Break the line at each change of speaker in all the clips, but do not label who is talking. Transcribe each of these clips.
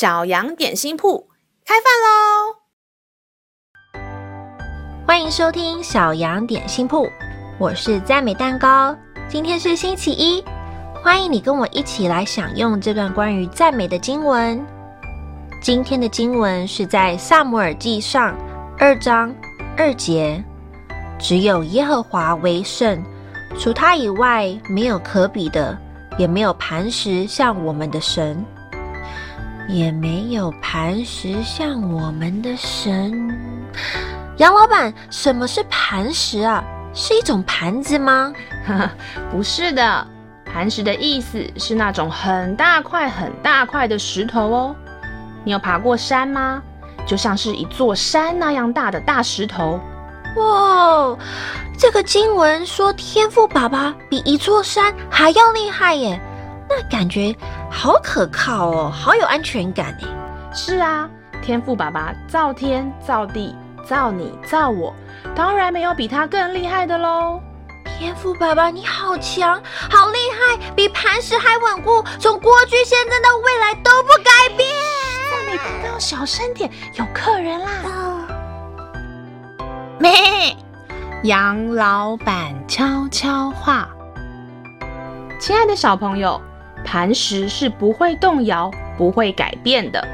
小羊点心铺开饭喽！
欢迎收听小羊点心铺，我是赞美蛋糕。今天是星期一，欢迎你跟我一起来享用这段关于赞美的经文。今天的经文是在撒母耳记上二章二节，只有耶和华为圣，除他以外没有可比的，也没有磐石像我们的神。也没有磐石像我们的神。杨老板，什么是磐石啊？是一种盘子吗？
不是的，磐石的意思是那种很大块、很大块的石头哦。你有爬过山吗？就像是一座山那样大的大石头。
哇，这个经文说天赋爸爸比一座山还要厉害耶。那感觉好可靠哦，好有安全感哎。
是啊，天赋爸爸造天造地造你造我，当然没有比他更厉害的喽。
天赋爸爸你好强，好厉害，比磐石还稳固，从过去、现在到未来都不改变。
赞美蛋糕，小声点，有客人啦。
咩、
哦，杨老板悄悄话，亲爱的小朋友。磐石是不会动摇、不会改变的。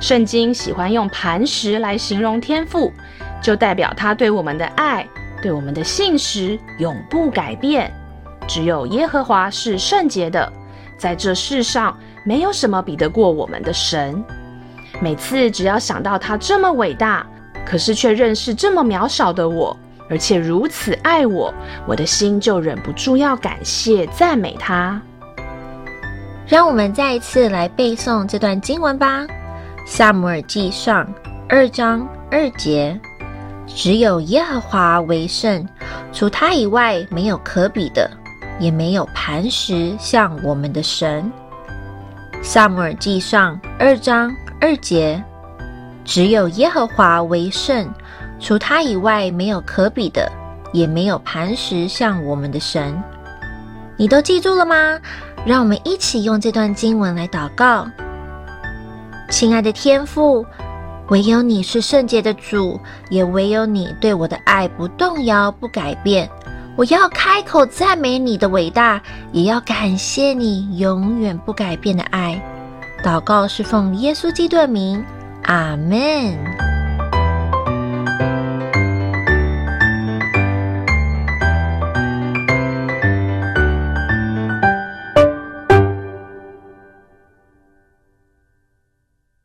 圣经喜欢用磐石来形容天父，就代表他对我们的爱、对我们的信实永不改变。只有耶和华是圣洁的，在这世上没有什么比得过我们的神。每次只要想到他这么伟大，可是却认识这么渺小的我，而且如此爱我，我的心就忍不住要感谢、赞美他。
让我们再一次来背诵这段经文吧，《撒母耳记上》二章二节：只有耶和华为圣，除他以外没有可比的，也没有磐石像我们的神。《撒母耳记上》二章二节：只有耶和华为圣，除他以外没有可比的，也没有磐石像我们的神。你都记住了吗？让我们一起用这段经文来祷告。亲爱的天父，唯有你是圣洁的主，也唯有你对我的爱不动摇、不改变。我要开口赞美你的伟大，也要感谢你永远不改变的爱。祷告是奉耶稣基督的名，阿门。